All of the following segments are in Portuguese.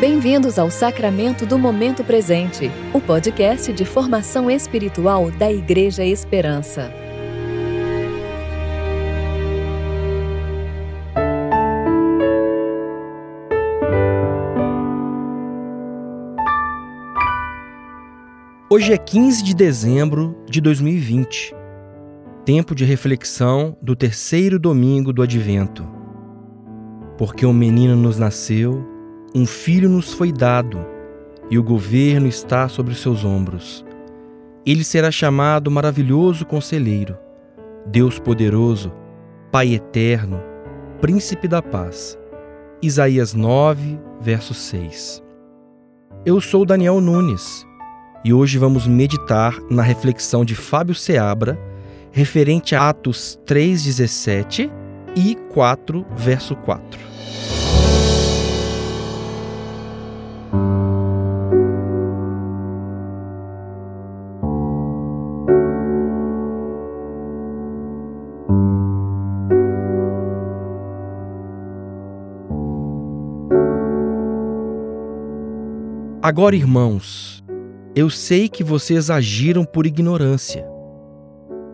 Bem-vindos ao Sacramento do Momento Presente, o podcast de formação espiritual da Igreja Esperança. Hoje é 15 de dezembro de 2020, tempo de reflexão do terceiro domingo do Advento. Porque um menino nos nasceu, um filho nos foi dado, e o governo está sobre os seus ombros. Ele será chamado Maravilhoso Conselheiro, Deus Poderoso, Pai Eterno, Príncipe da Paz. Isaías 9, verso 6. Eu sou Daniel Nunes e hoje vamos meditar na reflexão de Fábio Seabra referente a Atos 3,17 e 4, verso 4. Agora, irmãos, eu sei que vocês agiram por ignorância,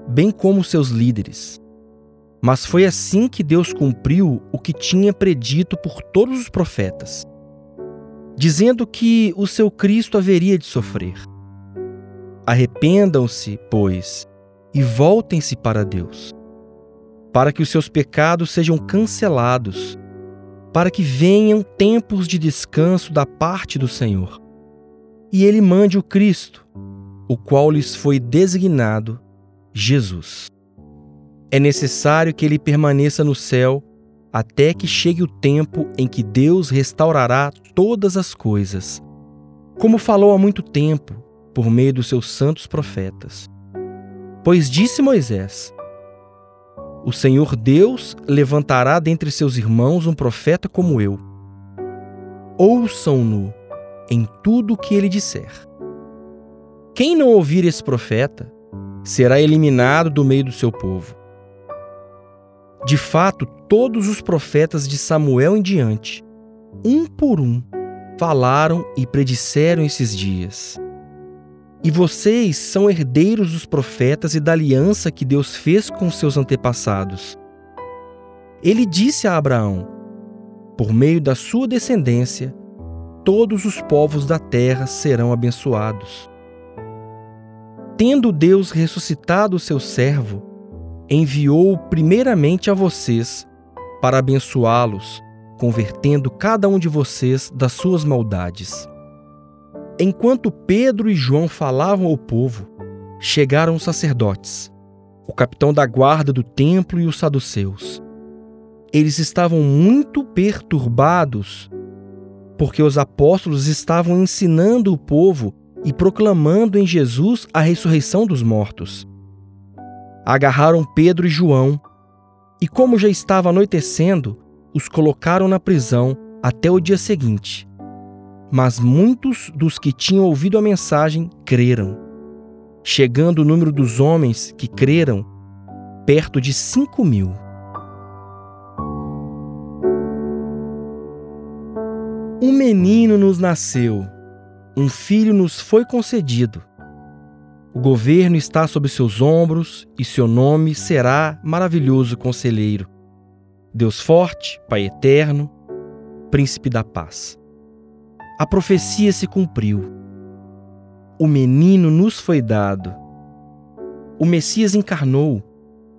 bem como seus líderes. Mas foi assim que Deus cumpriu o que tinha predito por todos os profetas, dizendo que o seu Cristo haveria de sofrer. Arrependam-se, pois, e voltem-se para Deus, para que os seus pecados sejam cancelados para que venham tempos de descanso da parte do Senhor. E ele mande o Cristo, o qual lhes foi designado Jesus. É necessário que ele permaneça no céu até que chegue o tempo em que Deus restaurará todas as coisas, como falou há muito tempo por meio dos seus santos profetas. Pois disse Moisés: o Senhor Deus levantará dentre seus irmãos um profeta como eu. Ouçam-no em tudo o que ele disser. Quem não ouvir esse profeta será eliminado do meio do seu povo. De fato, todos os profetas de Samuel em diante, um por um, falaram e predisseram esses dias. E vocês são herdeiros dos profetas e da aliança que Deus fez com seus antepassados. Ele disse a Abraão: Por meio da sua descendência, todos os povos da terra serão abençoados. Tendo Deus ressuscitado o seu servo, enviou-o primeiramente a vocês para abençoá-los, convertendo cada um de vocês das suas maldades. Enquanto Pedro e João falavam ao povo, chegaram os sacerdotes, o capitão da guarda do templo e os saduceus. Eles estavam muito perturbados porque os apóstolos estavam ensinando o povo e proclamando em Jesus a ressurreição dos mortos. Agarraram Pedro e João e, como já estava anoitecendo, os colocaram na prisão até o dia seguinte. Mas muitos dos que tinham ouvido a mensagem creram, chegando o número dos homens que creram perto de cinco mil. Menino nos nasceu, um filho nos foi concedido. O governo está sobre seus ombros e seu nome será Maravilhoso Conselheiro, Deus Forte, Pai Eterno, Príncipe da Paz a profecia se cumpriu. O menino nos foi dado. O Messias encarnou.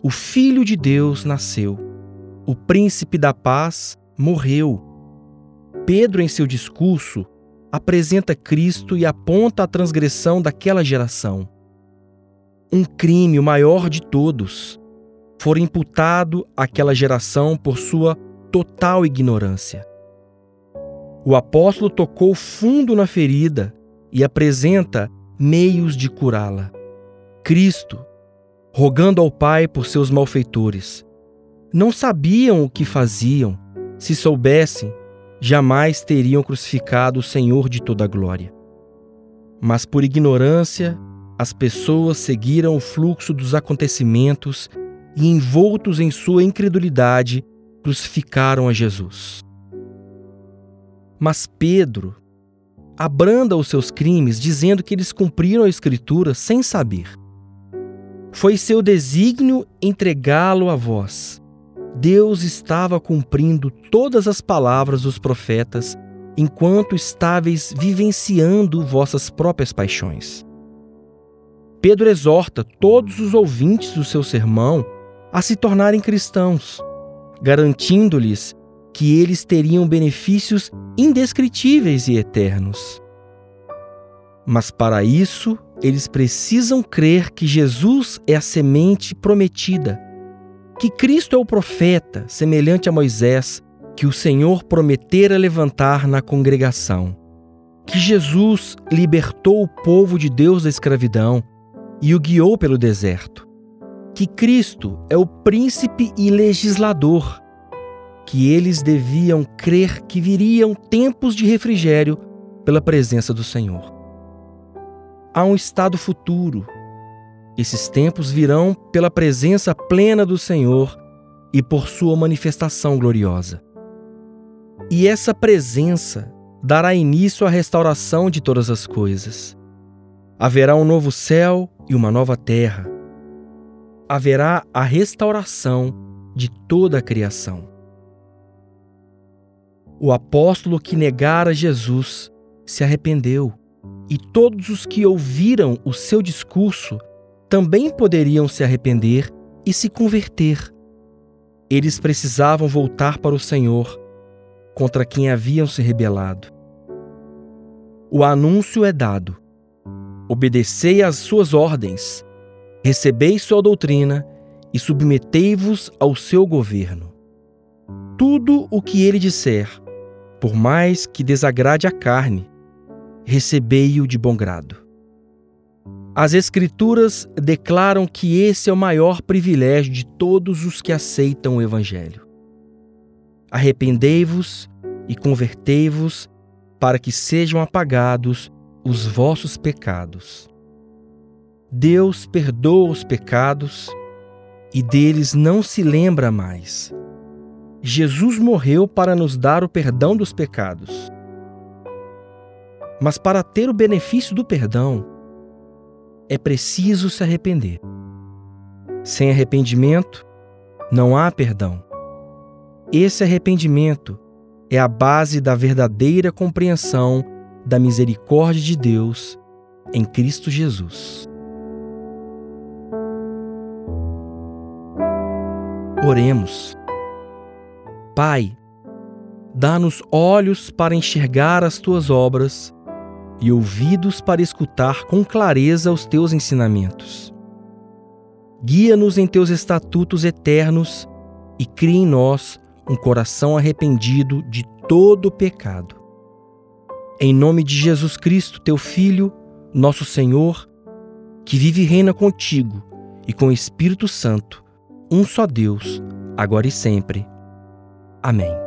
O Filho de Deus nasceu. O Príncipe da Paz morreu. Pedro, em seu discurso, apresenta Cristo e aponta a transgressão daquela geração. Um crime, o maior de todos, fora imputado àquela geração por sua total ignorância. O apóstolo tocou fundo na ferida e apresenta meios de curá-la. Cristo, rogando ao Pai por seus malfeitores, não sabiam o que faziam. Se soubessem, jamais teriam crucificado o Senhor de toda a glória. Mas por ignorância, as pessoas seguiram o fluxo dos acontecimentos e, envoltos em sua incredulidade, crucificaram a Jesus. Mas Pedro abranda os seus crimes, dizendo que eles cumpriram a Escritura sem saber. Foi seu desígnio entregá-lo a vós. Deus estava cumprindo todas as palavras dos profetas enquanto estáveis vivenciando vossas próprias paixões. Pedro exorta todos os ouvintes do seu sermão a se tornarem cristãos, garantindo-lhes que eles teriam benefícios indescritíveis e eternos. Mas para isso, eles precisam crer que Jesus é a semente prometida, que Cristo é o profeta, semelhante a Moisés, que o Senhor prometera levantar na congregação, que Jesus libertou o povo de Deus da escravidão e o guiou pelo deserto, que Cristo é o príncipe e legislador, que eles deviam crer que viriam tempos de refrigério pela presença do Senhor. Há um estado futuro. Esses tempos virão pela presença plena do Senhor e por sua manifestação gloriosa. E essa presença dará início à restauração de todas as coisas. Haverá um novo céu e uma nova terra. Haverá a restauração de toda a criação. O apóstolo que negara Jesus se arrependeu, e todos os que ouviram o seu discurso também poderiam se arrepender e se converter. Eles precisavam voltar para o Senhor contra quem haviam se rebelado. O anúncio é dado. Obedecei às suas ordens, recebei sua doutrina e submetei-vos ao seu governo. Tudo o que ele disser, por mais que desagrade a carne, recebei-o de bom grado. As Escrituras declaram que esse é o maior privilégio de todos os que aceitam o Evangelho. Arrependei-vos e convertei-vos para que sejam apagados os vossos pecados. Deus perdoa os pecados e deles não se lembra mais. Jesus morreu para nos dar o perdão dos pecados. Mas para ter o benefício do perdão, é preciso se arrepender. Sem arrependimento, não há perdão. Esse arrependimento é a base da verdadeira compreensão da misericórdia de Deus em Cristo Jesus. Oremos. Pai, dá-nos olhos para enxergar as tuas obras e ouvidos para escutar com clareza os teus ensinamentos. Guia-nos em teus estatutos eternos e cria em nós um coração arrependido de todo pecado. Em nome de Jesus Cristo, teu Filho, nosso Senhor, que vive e reina contigo e com o Espírito Santo, um só Deus, agora e sempre. Amém.